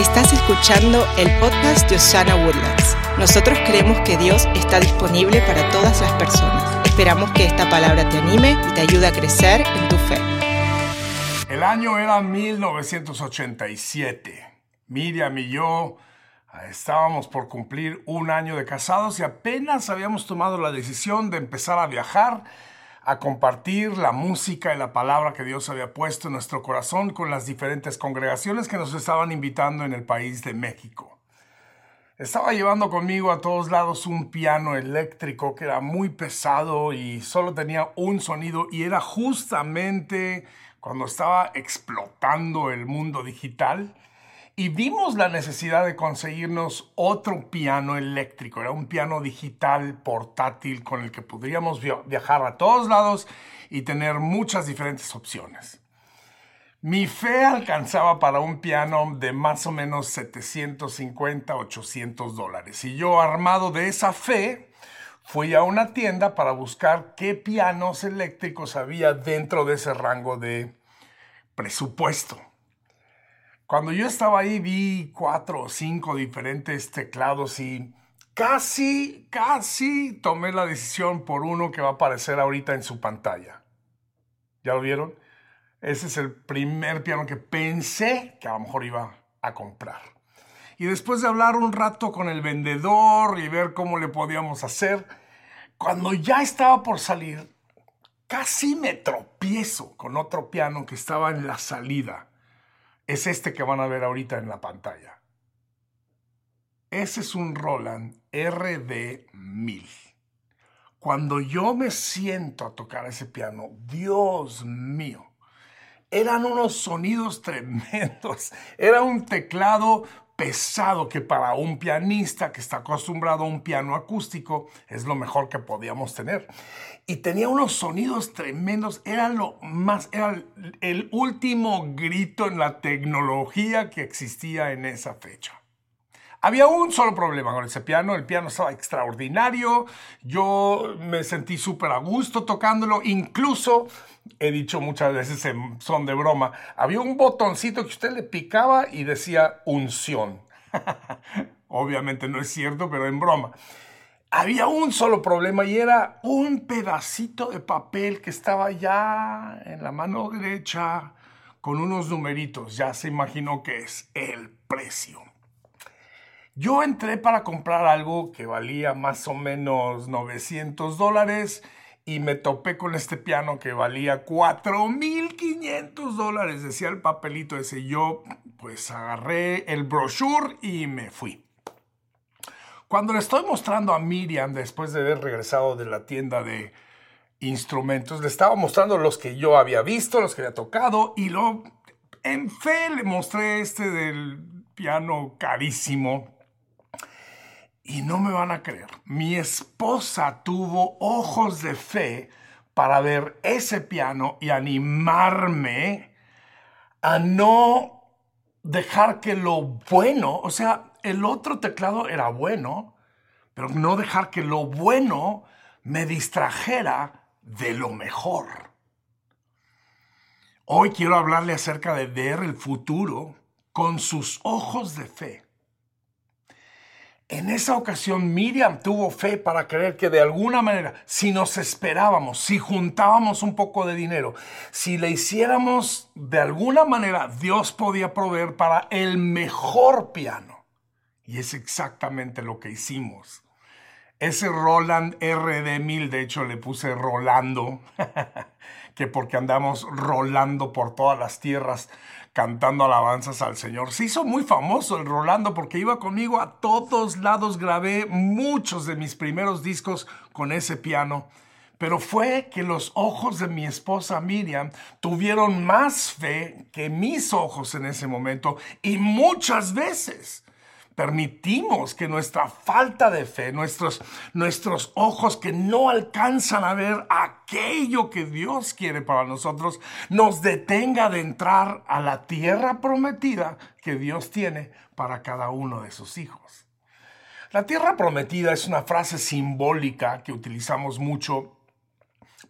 Estás escuchando el podcast de Osana Woodlands. Nosotros creemos que Dios está disponible para todas las personas. Esperamos que esta palabra te anime y te ayude a crecer en tu fe. El año era 1987. Miriam y yo ah, estábamos por cumplir un año de casados y apenas habíamos tomado la decisión de empezar a viajar a compartir la música y la palabra que Dios había puesto en nuestro corazón con las diferentes congregaciones que nos estaban invitando en el país de México. Estaba llevando conmigo a todos lados un piano eléctrico que era muy pesado y solo tenía un sonido y era justamente cuando estaba explotando el mundo digital y vimos la necesidad de conseguirnos otro piano eléctrico. Era un piano digital portátil con el que podríamos viajar a todos lados y tener muchas diferentes opciones. Mi fe alcanzaba para un piano de más o menos 750, 800 dólares. Y yo, armado de esa fe, fui a una tienda para buscar qué pianos eléctricos había dentro de ese rango de presupuesto. Cuando yo estaba ahí vi cuatro o cinco diferentes teclados y casi, casi tomé la decisión por uno que va a aparecer ahorita en su pantalla. ¿Ya lo vieron? Ese es el primer piano que pensé que a lo mejor iba a comprar. Y después de hablar un rato con el vendedor y ver cómo le podíamos hacer, cuando ya estaba por salir, casi me tropiezo con otro piano que estaba en la salida es este que van a ver ahorita en la pantalla. Ese es un Roland RD1000. Cuando yo me siento a tocar ese piano, Dios mío, eran unos sonidos tremendos. Era un teclado pesado que para un pianista que está acostumbrado a un piano acústico es lo mejor que podíamos tener. Y tenía unos sonidos tremendos, era lo más, era el último grito en la tecnología que existía en esa fecha. Había un solo problema con ese piano, el piano estaba extraordinario, yo me sentí súper a gusto tocándolo, incluso, he dicho muchas veces en son de broma, había un botoncito que usted le picaba y decía unción. Obviamente no es cierto, pero en broma. Había un solo problema y era un pedacito de papel que estaba ya en la mano derecha con unos numeritos. Ya se imaginó que es el precio. Yo entré para comprar algo que valía más o menos 900 dólares y me topé con este piano que valía 4.500 dólares, decía el papelito ese. Yo pues agarré el brochure y me fui. Cuando le estoy mostrando a Miriam, después de haber regresado de la tienda de instrumentos, le estaba mostrando los que yo había visto, los que había tocado, y lo, en fe le mostré este del piano carísimo y no me van a creer, mi esposa tuvo ojos de fe para ver ese piano y animarme a no dejar que lo bueno, o sea, el otro teclado era bueno, pero no dejar que lo bueno me distrajera de lo mejor. Hoy quiero hablarle acerca de ver el futuro con sus ojos de fe. En esa ocasión Miriam tuvo fe para creer que de alguna manera, si nos esperábamos, si juntábamos un poco de dinero, si le hiciéramos de alguna manera, Dios podía proveer para el mejor piano. Y es exactamente lo que hicimos. Ese Roland RD1000, de hecho le puse Rolando, que porque andamos rolando por todas las tierras cantando alabanzas al Señor. Se hizo muy famoso el Rolando porque iba conmigo a todos lados, grabé muchos de mis primeros discos con ese piano. Pero fue que los ojos de mi esposa Miriam tuvieron más fe que mis ojos en ese momento y muchas veces permitimos que nuestra falta de fe, nuestros, nuestros ojos que no alcanzan a ver aquello que Dios quiere para nosotros, nos detenga de entrar a la tierra prometida que Dios tiene para cada uno de sus hijos. La tierra prometida es una frase simbólica que utilizamos mucho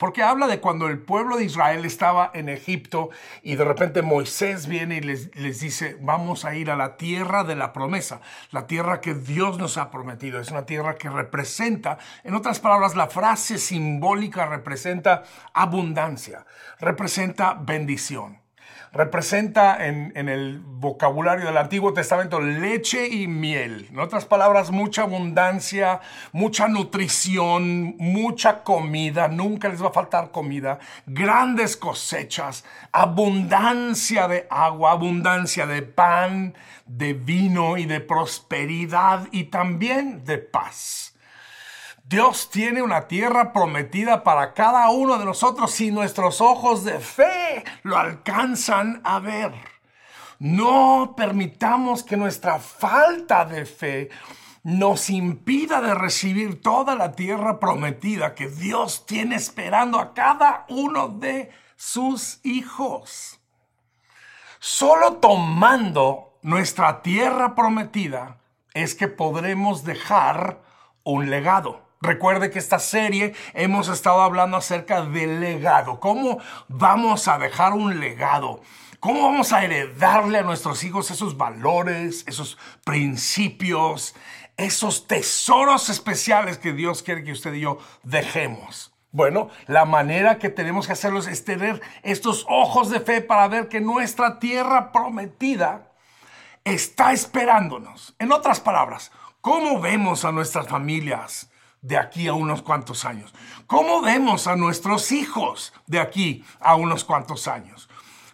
porque habla de cuando el pueblo de Israel estaba en Egipto y de repente Moisés viene y les, les dice, vamos a ir a la tierra de la promesa, la tierra que Dios nos ha prometido. Es una tierra que representa, en otras palabras, la frase simbólica representa abundancia, representa bendición representa en, el vocabulario del Antiguo Testamento leche y miel. En otras palabras, mucha abundancia, mucha nutrición, mucha comida, nunca les va a faltar comida, grandes cosechas, abundancia de agua, abundancia de pan, de vino y de prosperidad y también de paz. Dios tiene una tierra prometida para cada uno de nosotros si nuestros ojos de fe lo alcanzan a ver. No permitamos que nuestra falta de fe nos impida de recibir toda la tierra prometida que Dios tiene esperando a cada uno de sus hijos. Solo tomando nuestra tierra prometida es que podremos dejar un legado. Recuerde que esta serie hemos estado hablando acerca del legado. ¿Cómo vamos a dejar un legado? ¿Cómo vamos a heredarle a nuestros hijos esos valores, esos principios, esos tesoros especiales que Dios quiere que usted y yo dejemos? Bueno, la manera que tenemos que hacerlo es tener estos ojos de fe para ver que nuestra tierra prometida está esperándonos. En otras palabras, ¿cómo vemos a nuestras familias? De aquí a unos cuantos años? ¿Cómo vemos a nuestros hijos de aquí a unos cuantos años?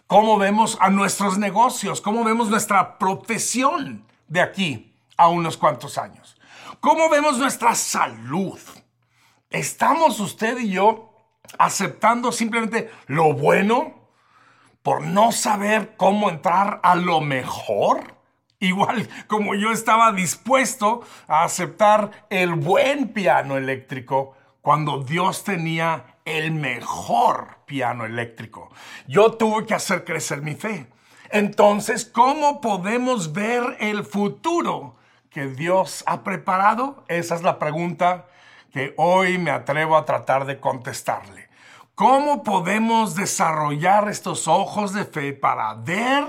¿Cómo vemos a nuestros negocios? ¿Cómo vemos nuestra profesión de aquí a unos cuantos años? ¿Cómo vemos nuestra salud? ¿Estamos usted y yo aceptando simplemente lo bueno por no saber cómo entrar a lo mejor? Igual como yo estaba dispuesto a aceptar el buen piano eléctrico cuando Dios tenía el mejor piano eléctrico. Yo tuve que hacer crecer mi fe. Entonces, ¿cómo podemos ver el futuro que Dios ha preparado? Esa es la pregunta que hoy me atrevo a tratar de contestarle. ¿Cómo podemos desarrollar estos ojos de fe para ver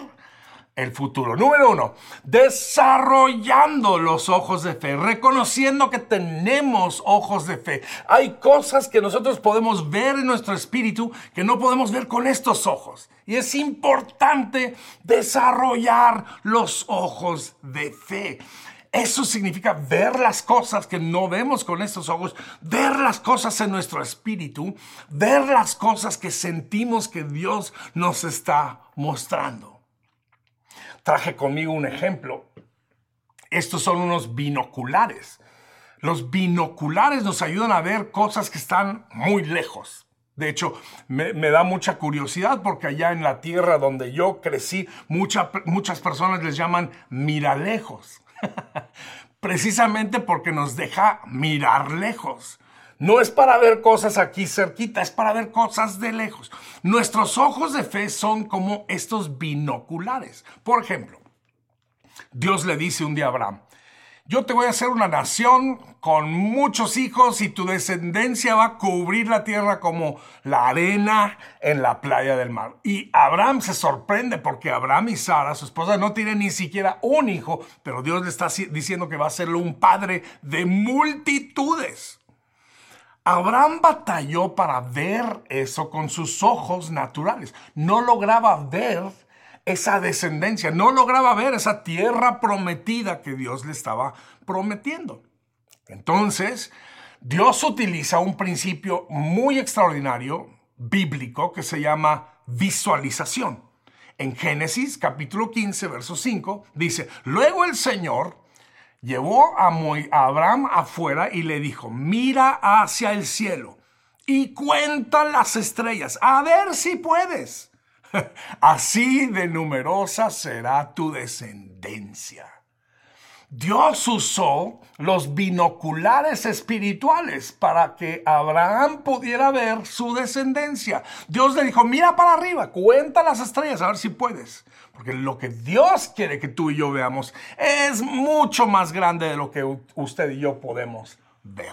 el futuro. Número uno, desarrollando los ojos de fe, reconociendo que tenemos ojos de fe. Hay cosas que nosotros podemos ver en nuestro espíritu que no podemos ver con estos ojos. Y es importante desarrollar los ojos de fe. Eso significa ver las cosas que no vemos con estos ojos, ver las cosas en nuestro espíritu, ver las cosas que sentimos que Dios nos está mostrando traje conmigo un ejemplo. Estos son unos binoculares. Los binoculares nos ayudan a ver cosas que están muy lejos. De hecho, me, da mucha curiosidad porque allá en la tierra donde yo crecí, muchas personas les llaman miralejos. Precisamente porque nos deja mirar lejos. No es para ver cosas aquí cerquita, es para ver cosas de lejos. Nuestros ojos de fe son como estos binoculares. Por ejemplo, Dios le dice un día a Abraham, yo te voy a hacer una nación con muchos hijos y tu descendencia va a cubrir la tierra como la arena en la playa del mar. Y Abraham se sorprende porque Abraham y Sara, su esposa, no tienen ni siquiera un hijo, pero Dios le está diciendo que va a ser un padre de multitudes. Abraham batalló para ver eso con sus ojos naturales. No lograba ver esa descendencia, no lograba ver esa tierra prometida que Dios le estaba prometiendo. Entonces, Dios utiliza un principio muy extraordinario, bíblico, que se llama visualización. En Génesis capítulo 15, verso 5, dice, luego el Señor llevó a, Abraham afuera y le dijo, mira hacia el cielo y cuenta las estrellas, a ver si puedes. Así de numerosa será tu descendencia. Dios usó los binoculares espirituales para que Abraham pudiera ver su descendencia. Dios le dijo, mira para arriba, cuenta las estrellas, a ver si puedes. Porque lo que Dios quiere que tú y yo veamos es mucho más grande de lo que usted y yo podemos ver.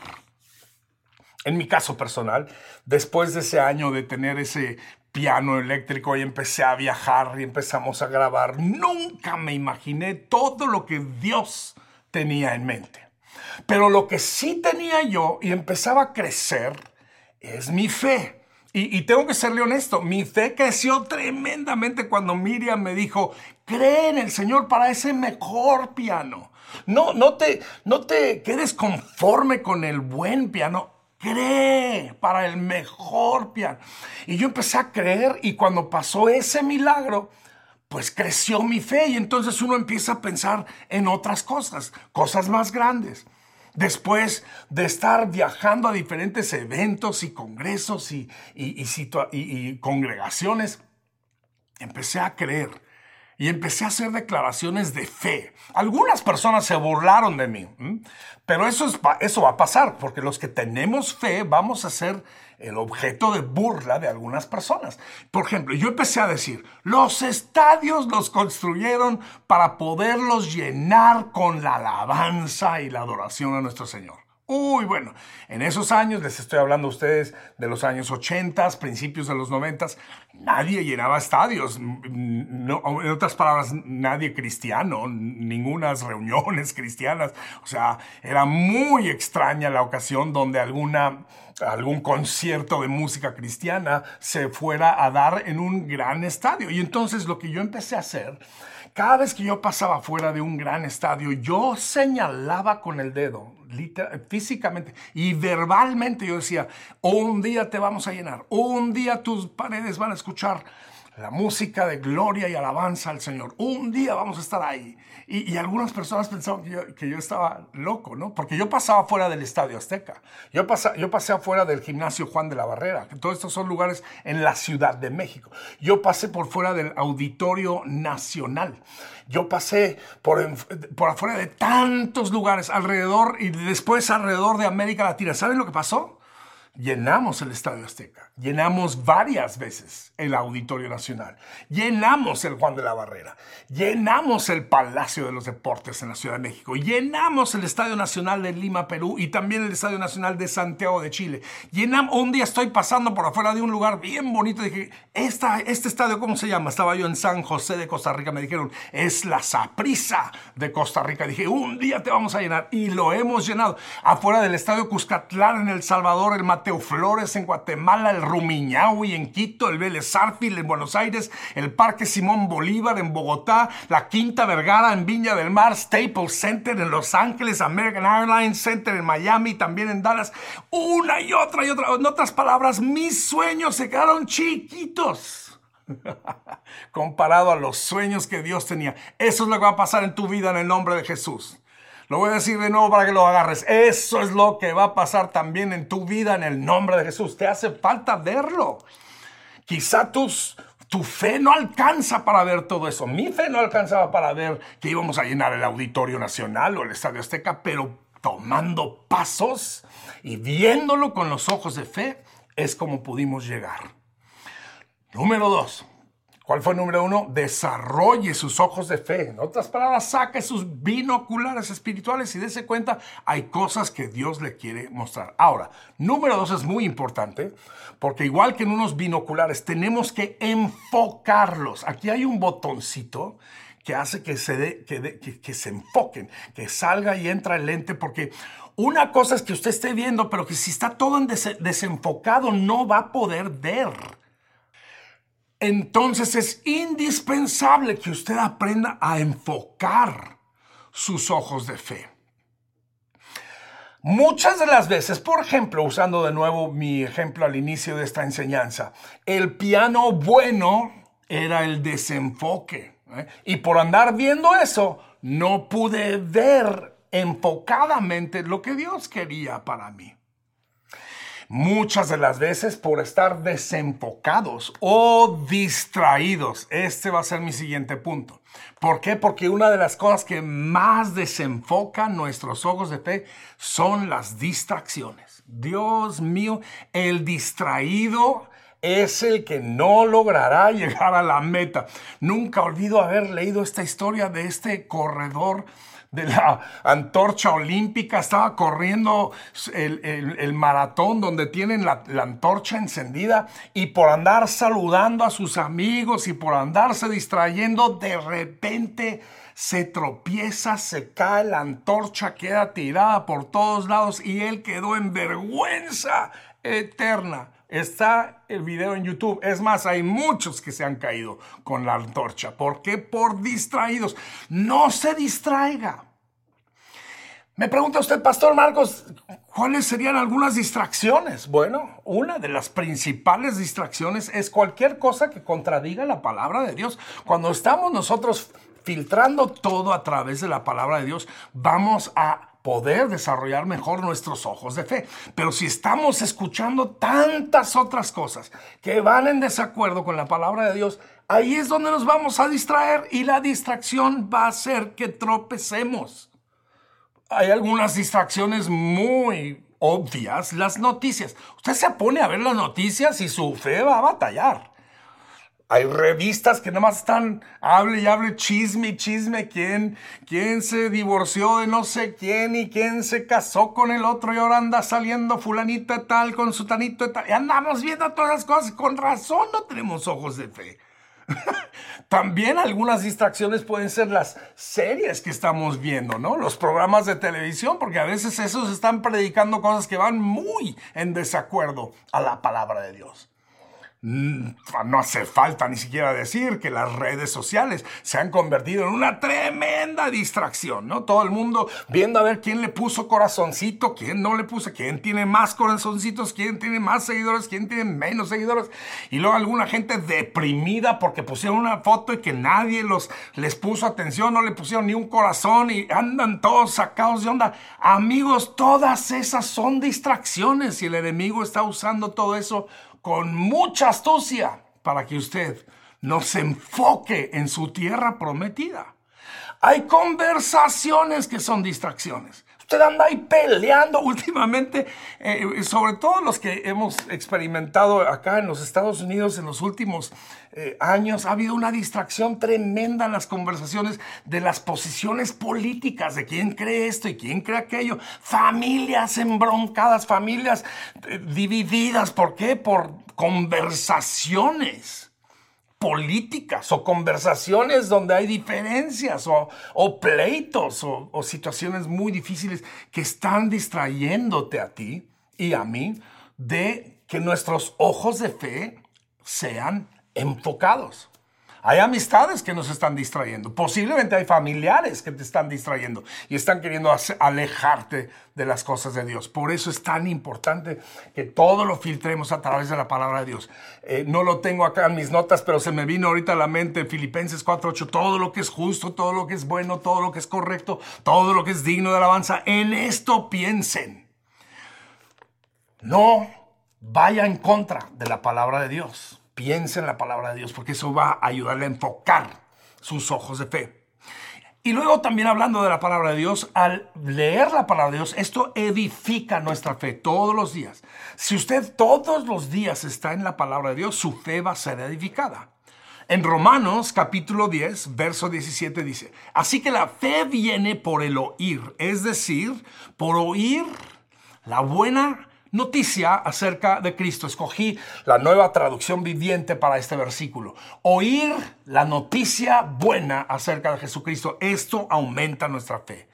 En mi caso personal, después de ese año de tener ese piano eléctrico y empecé a viajar y empezamos a grabar, nunca me imaginé todo lo que Dios tenía en mente. Pero lo que sí tenía yo y empezaba a crecer es mi fe. Y, tengo que serle honesto, mi fe creció tremendamente cuando Miriam me dijo, cree en el Señor para ese mejor piano. No, no, te, no te quedes conforme con el buen piano, cree para el mejor piano. Y yo empecé a creer y cuando pasó ese milagro, pues creció mi fe y entonces uno empieza a pensar en otras cosas, cosas más grandes. Después de estar viajando a diferentes eventos y congresos y, y, congregaciones, empecé a creer y empecé a hacer declaraciones de fe. Algunas personas se burlaron de mí, pero eso, es, eso va a pasar, porque los que tenemos fe vamos a ser el objeto de burla de algunas personas. Por ejemplo, yo empecé a decir, los estadios los construyeron para poderlos llenar con la alabanza y la adoración a nuestro Señor. Uy, bueno, en esos años, les estoy hablando a ustedes de los años 80, principios de los 90, nadie llenaba estadios. en otras palabras, nadie cristiano, ninguna reuniones cristianas. O sea, era muy extraña la ocasión donde alguna, algún concierto de música cristiana se fuera a dar en un gran estadio. Y entonces lo que yo empecé a hacer cada vez que yo pasaba fuera de un gran estadio, yo señalaba con el dedo, físicamente y verbalmente, yo decía, un día te vamos a llenar, un día tus paredes van a escuchar la música de gloria y alabanza al Señor. Un día vamos a estar ahí. Y, algunas personas pensaban que yo, estaba loco, ¿no? Porque yo pasaba fuera del Estadio Azteca. Yo, yo pasé afuera del gimnasio Juan de la Barrera. Que todos estos son lugares en la Ciudad de México. Yo pasé por fuera del Auditorio Nacional. Yo pasé por, por afuera de tantos lugares alrededor y después alrededor de América Latina. ¿Saben lo que pasó? Llenamos el Estadio Azteca, llenamos varias veces el Auditorio Nacional, llenamos el Juan de la Barrera, llenamos el Palacio de los Deportes en la Ciudad de México, llenamos el Estadio Nacional de Lima, Perú y también el Estadio Nacional de Santiago de Chile. Llenamos, un día estoy pasando por afuera de un lugar bien bonito y dije, Esta, este estadio, ¿cómo se llama? Estaba yo en San José de Costa Rica, me dijeron, es la Saprisa de Costa Rica. Dije, un día te vamos a llenar y lo hemos llenado. Afuera del Estadio Cuscatlán en El Salvador, el Flores en Guatemala, el Rumiñahui en Quito, el Vélez Arfil en Buenos Aires, el Parque Simón Bolívar en Bogotá, la Quinta Vergara en Viña del Mar, Staples Center en Los Ángeles, American Airlines Center en Miami, también en Dallas, una y otra y otra. En otras palabras, mis sueños se quedaron chiquitos. comparado a los sueños que Dios tenía. Eso es lo que va a pasar en tu vida en el nombre de Jesús. Lo voy a decir de nuevo para que lo agarres. Eso es lo que va a pasar también en tu vida en el nombre de Jesús. Te hace falta verlo. Quizá tus, tu fe no alcanza para ver todo eso. Mi fe no alcanzaba para ver que íbamos a llenar el Auditorio Nacional o el Estadio Azteca, pero tomando pasos y viéndolo con los ojos de fe es como pudimos llegar. Número dos, ¿Cuál fue el número uno? Desarrolle sus ojos de fe. En otras palabras, saque sus binoculares espirituales y dése cuenta, hay cosas que Dios le quiere mostrar. Ahora, número dos es muy importante porque igual que en unos binoculares, tenemos que enfocarlos. Aquí hay un botoncito que hace que se, que, se enfoquen, que salga y entra el lente, porque una cosa es que usted esté viendo, pero que si está todo desenfocado no va a poder ver entonces es indispensable que usted aprenda a enfocar sus ojos de fe. Muchas de las veces, por ejemplo, usando de nuevo mi ejemplo al inicio de esta enseñanza, el piano bueno era el desenfoque. ¿eh? Y por andar viendo eso, no pude ver enfocadamente lo que Dios quería para mí muchas de las veces por estar desenfocados o distraídos. Este va a ser mi siguiente punto. ¿Por qué? Porque una de las cosas que más desenfoca nuestros ojos de fe son las distracciones. Dios mío, el distraído es el que no logrará llegar a la meta. Nunca olvido haber leído esta historia de este corredor de la antorcha olímpica, estaba corriendo el, maratón donde tienen la, la, antorcha encendida y por andar saludando a sus amigos y por andarse distrayendo, de repente se tropieza, se cae, la antorcha queda tirada por todos lados y él quedó en vergüenza eterna. Está el video en YouTube. Es más, hay muchos que se han caído con la antorcha. ¿Por qué? Por distraídos. No se distraiga. Me pregunta usted, Pastor Marcos, ¿cuáles serían algunas distracciones? Bueno, una de las principales distracciones es cualquier cosa que contradiga la palabra de Dios. Cuando estamos nosotros filtrando todo a través de la palabra de Dios, vamos a poder desarrollar mejor nuestros ojos de fe. Pero si estamos escuchando tantas otras cosas que van en desacuerdo con la palabra de Dios, ahí es donde nos vamos a distraer y la distracción va a hacer que tropecemos. Hay algunas distracciones muy obvias, las noticias. Usted se pone a ver las noticias y su fe va a batallar. Hay revistas que nomás están, hable y hable chisme chisme, quién, quién se divorció de no sé quién y quién se casó con el otro y ahora anda saliendo fulanito tal con su tanito tal. Y andamos viendo todas las cosas. Con razón no tenemos ojos de fe. También algunas distracciones pueden ser las series que estamos viendo, ¿no? Los programas de televisión, porque a veces esos están predicando cosas que van muy en desacuerdo a la palabra de Dios. Mm, no hace falta ni siquiera decir que las redes sociales se han convertido en una tremenda distracción, ¿no? Todo el mundo viendo a ver quién le puso corazoncito, quién no le puso, quién tiene más corazoncitos, quién tiene más seguidores, quién tiene menos seguidores. Y luego alguna gente deprimida porque pusieron una foto y que nadie los, les puso atención, no le pusieron ni un corazón y andan todos sacados de onda. Amigos, todas esas son distracciones y el enemigo está usando todo eso con mucha astucia para que usted no se enfoque en su tierra prometida. Hay conversaciones que son distracciones. Usted anda ahí peleando últimamente, eh, sobre todo los que hemos experimentado acá en los Estados Unidos en los últimos eh, años, ha habido una distracción tremenda en las conversaciones de las posiciones políticas, de quién cree esto y quién cree aquello. Familias embroncadas, familias eh, divididas. ¿Por qué? Por conversaciones políticas o conversaciones donde hay diferencias o, pleitos o, o situaciones muy difíciles que están distrayéndote a ti y a mí de que nuestros ojos de fe sean enfocados. Hay amistades que nos están distrayendo. Posiblemente hay familiares que te están distrayendo y están queriendo alejarte de las cosas de Dios. Por eso es tan importante que todo lo filtremos a través de la palabra de Dios. Eh, no lo tengo acá en mis notas, pero se me vino ahorita a la mente Filipenses 4:8. Todo lo que es justo, todo lo que es bueno, todo lo que es correcto, todo lo que es digno de alabanza. En esto piensen. No vaya en contra de la palabra de Dios piense en la palabra de Dios, porque eso va a ayudarle a enfocar sus ojos de fe. Y luego también hablando de la palabra de Dios, al leer la palabra de Dios, esto edifica nuestra fe todos los días. Si usted todos los días está en la palabra de Dios, su fe va a ser edificada. En Romanos capítulo 10, verso 17 dice, así que la fe viene por el oír, es decir, por oír la buena noticia acerca de Cristo. Escogí la nueva traducción viviente para este versículo. Oír la noticia buena acerca de Jesucristo. Esto aumenta nuestra fe.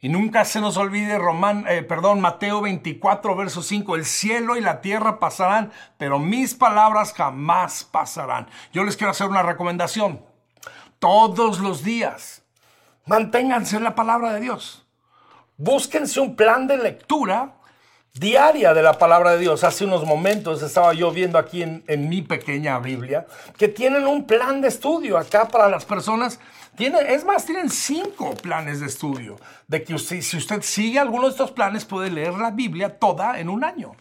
Y nunca se nos olvide Román, eh, perdón, Mateo 24, verso 5. El cielo y la tierra pasarán, pero mis palabras jamás pasarán. Yo les quiero hacer una recomendación. Todos los días, manténganse en la palabra de Dios. Búsquense un plan de lectura diaria de la palabra de Dios. Hace unos momentos estaba yo viendo aquí en, mi pequeña Biblia que tienen un plan de estudio acá para las personas. Tiene, es más, tienen cinco planes de estudio. De que usted, si usted sigue alguno de estos planes, puede leer la Biblia toda en un año.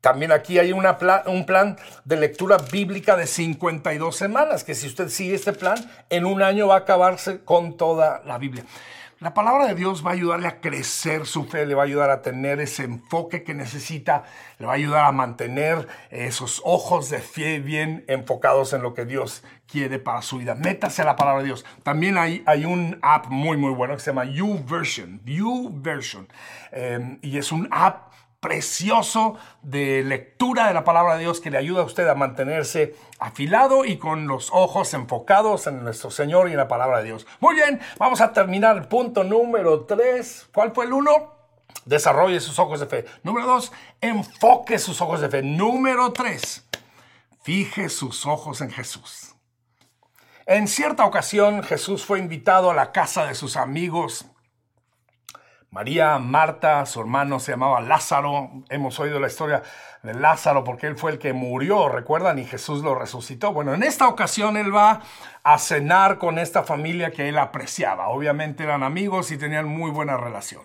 También aquí hay una un plan de lectura bíblica de 52 semanas, que si usted sigue este plan, en un año va a acabarse con toda la Biblia. La palabra de Dios va a ayudarle a crecer su fe, le va a ayudar a tener ese enfoque que necesita, le va a ayudar a mantener esos ojos de fe bien enfocados en lo que Dios quiere para su vida. Métase a la palabra de Dios. También hay, hay un app muy, muy bueno que se llama YouVersion. YouVersion. Eh, y es un app precioso de lectura de la palabra de Dios que le ayuda a usted a mantenerse afilado y con los ojos enfocados en nuestro Señor y en la palabra de Dios. Muy bien, vamos a terminar el punto número 3. ¿Cuál fue el uno? Desarrolle sus ojos de fe. Número 2, enfoque sus ojos de fe. Número 3, fije sus ojos en Jesús. En cierta ocasión Jesús fue invitado a la casa de sus amigos María, Marta, su hermano se llamaba Lázaro. Hemos oído la historia de Lázaro porque él fue el que murió, recuerdan, y Jesús lo resucitó. Bueno, en esta ocasión él va a cenar con esta familia que él apreciaba. Obviamente eran amigos y tenían muy buena relación.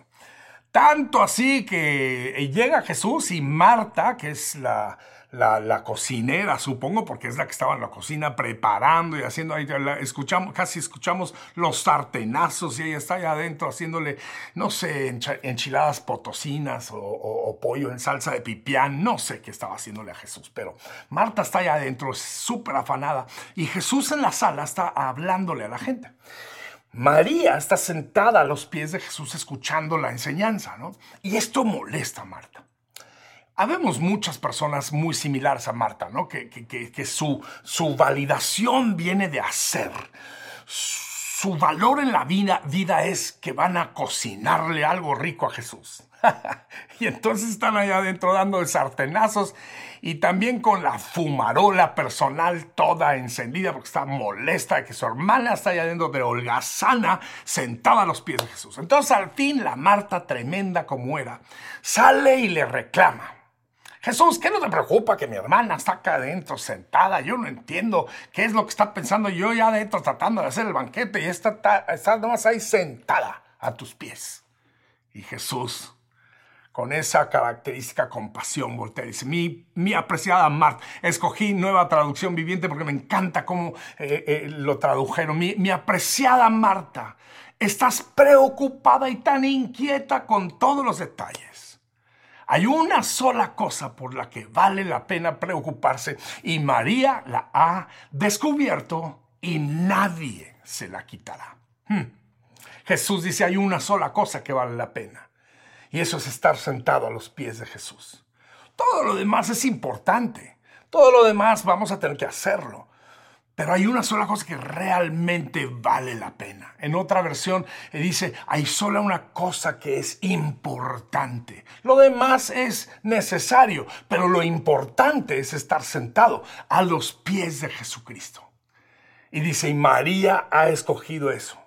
Tanto así que llega Jesús y Marta, que es la, la, cocinera, supongo, porque es la que estaba en la cocina preparando y haciendo ahí, escuchamos, casi escuchamos los sartenazos y ella está allá adentro haciéndole, no sé, enchiladas potosinas o, pollo en salsa de pipián, no sé qué estaba haciéndole a Jesús, pero Marta está allá adentro, súper afanada, y Jesús en la sala está hablándole a la gente. María está sentada a los pies de Jesús escuchando la enseñanza, ¿no? Y esto molesta a Marta. Habemos muchas personas muy similares a Marta, ¿no? Que, su, su validación viene de hacer. Su valor en la vida, vida es que van a cocinarle algo rico a Jesús. y entonces están allá adentro dando sartenazos y también con la fumarola personal toda encendida porque está molesta de que su hermana está allá adentro de holgazana sentada a los pies de Jesús. Entonces al fin la Marta, tremenda como era, sale y le reclama. Jesús, ¿qué no te preocupa que mi hermana está acá adentro sentada? Yo no entiendo qué es lo que está pensando yo ya adentro tratando de hacer el banquete y esta está, nomás ahí sentada a tus pies. Y Jesús, con esa característica compasión, voltea y dice, mi, mi apreciada Marta, escogí nueva traducción viviente porque me encanta cómo eh, eh, lo tradujeron. Mi, mi apreciada Marta, estás preocupada y tan inquieta con todos los detalles. Hay una sola cosa por la que vale la pena preocuparse y María la ha descubierto y nadie se la quitará. Hmm. Jesús dice, hay una sola cosa que vale la pena y eso es estar sentado a los pies de Jesús. Todo lo demás es importante, todo lo demás vamos a tener que hacerlo. Pero hay una sola cosa que realmente vale la pena. En otra versión eh, dice, hay sola una cosa que es importante. Lo demás es necesario, pero lo importante es estar sentado a los pies de Jesucristo. Y dice, y María ha escogido eso.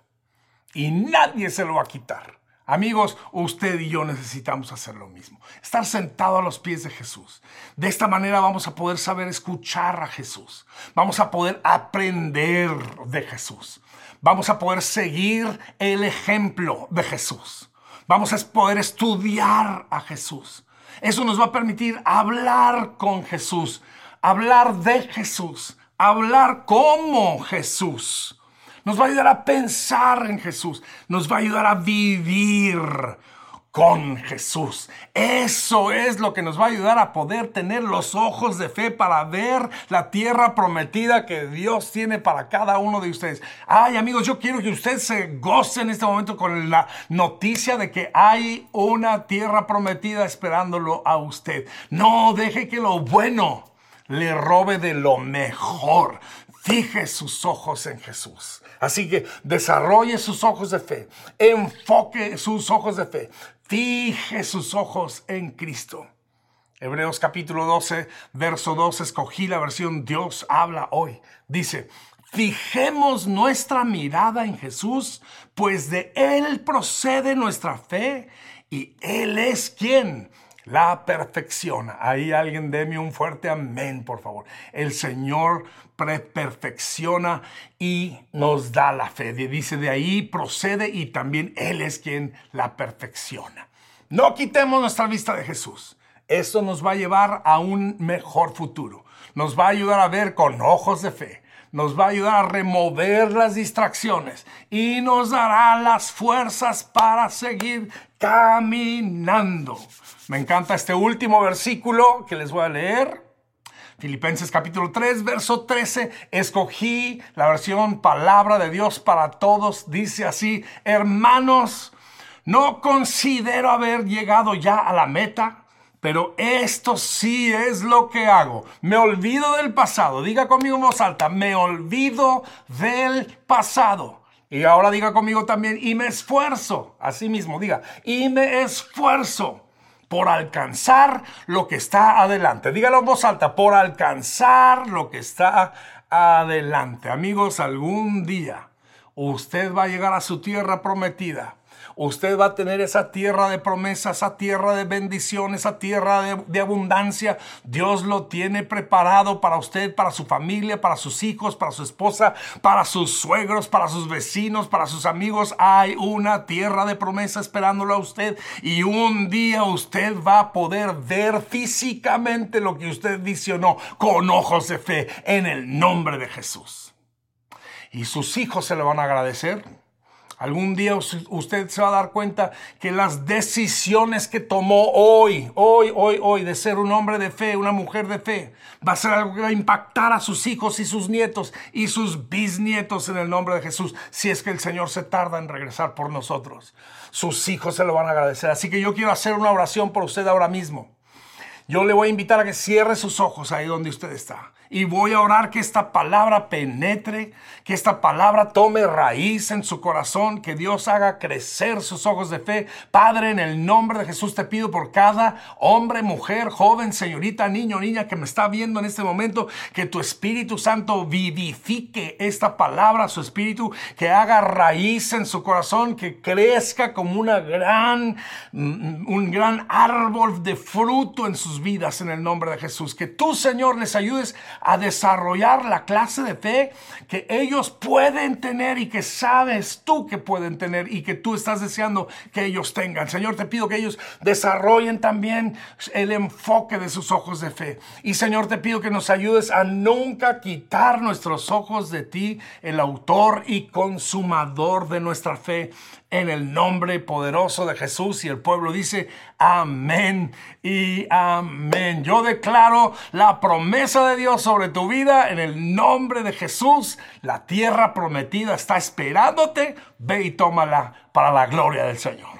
Y nadie se lo va a quitar. Amigos, usted y yo necesitamos hacer lo mismo. Estar sentado a los pies de Jesús. De esta manera vamos a poder saber escuchar a Jesús. Vamos a poder aprender de Jesús. Vamos a poder seguir el ejemplo de Jesús. Vamos a poder estudiar a Jesús. Eso nos va a permitir hablar con Jesús, hablar de Jesús, hablar como Jesús nos va a ayudar a pensar en Jesús, nos va a ayudar a vivir con Jesús. Eso es lo que nos va a ayudar a poder tener los ojos de fe para ver la tierra prometida que Dios tiene para cada uno de ustedes. Ay amigos, yo quiero que usted se goce en este momento con la noticia de que hay una tierra prometida esperándolo a usted. No deje que lo bueno le robe de lo mejor. Fije sus ojos en Jesús. Así que desarrolle sus ojos de fe, enfoque sus ojos de fe, fije sus ojos en Cristo. Hebreos capítulo 12, verso 2, escogí la versión Dios habla hoy. Dice, fijemos nuestra mirada en Jesús, pues de Él procede nuestra fe y Él es quien la perfecciona. Ahí alguien déme un fuerte amén, por favor. El Señor perfecciona y nos da la fe. Dice, de ahí procede y también Él es quien la perfecciona. No quitemos nuestra vista de Jesús. Esto nos va a llevar a un mejor futuro. Nos va a ayudar a ver con ojos de fe nos va a ayudar a remover las distracciones y nos dará las fuerzas para seguir caminando. Me encanta este último versículo que les voy a leer. Filipenses capítulo 3, verso 13, escogí la versión palabra de Dios para todos. Dice así, hermanos, no considero haber llegado ya a la meta, pero esto sí es lo que hago. Me olvido del pasado. Diga conmigo en voz alta, me olvido del pasado. Y ahora diga conmigo también, y me esfuerzo. Así mismo, diga, y me esfuerzo por alcanzar lo que está adelante. Dígalo en voz alta, por alcanzar lo que está adelante. Amigos, algún día usted va a llegar a su tierra prometida Usted va a tener esa tierra de promesas, esa tierra de bendición, esa tierra de, abundancia. Dios lo tiene preparado para usted, para su familia, para sus hijos, para su esposa, para sus suegros, para sus vecinos, para sus amigos. Hay una tierra de promesa esperándolo a usted y un día usted va a poder ver físicamente lo que usted visionó con ojos de fe en el nombre de Jesús. Y sus hijos se lo van a agradecer Algún día usted se va a dar cuenta que las decisiones que tomó hoy, hoy, hoy, hoy, de ser un hombre de fe, una mujer de fe, va a ser algo que va a impactar a sus hijos y sus nietos y sus bisnietos en el nombre de Jesús, si es que el Señor se tarda en regresar por nosotros. Sus hijos se lo van a agradecer. Así que yo quiero hacer una oración por usted ahora mismo. Yo le voy a invitar a que cierre sus ojos ahí donde usted está. Y voy a orar que esta palabra penetre, que esta palabra tome raíz en su corazón, que Dios haga crecer sus ojos de fe. Padre, en el nombre de Jesús te pido por cada hombre, mujer, joven, señorita, niño, niña que me está viendo en este momento, que tu Espíritu Santo vivifique esta palabra, su Espíritu, que haga raíz en su corazón, que crezca como una gran, mm, un gran árbol de fruto en sus vidas en el nombre de Jesús. Que tú, Señor, les ayudes a desarrollar la clase de fe que ellos pueden tener y que sabes tú que pueden tener y que tú estás deseando que ellos tengan. Señor, te pido que ellos desarrollen también el enfoque de sus ojos de fe. Y Señor, te pido que nos ayudes a nunca quitar nuestros ojos de ti, el autor y consumador de nuestra fe en el nombre poderoso de Jesús. Y el pueblo dice, amén y amén. Yo declaro la promesa de Dios sobre tu vida en el nombre de Jesús. La tierra prometida está esperándote. Ve y tómala para la gloria del Señor.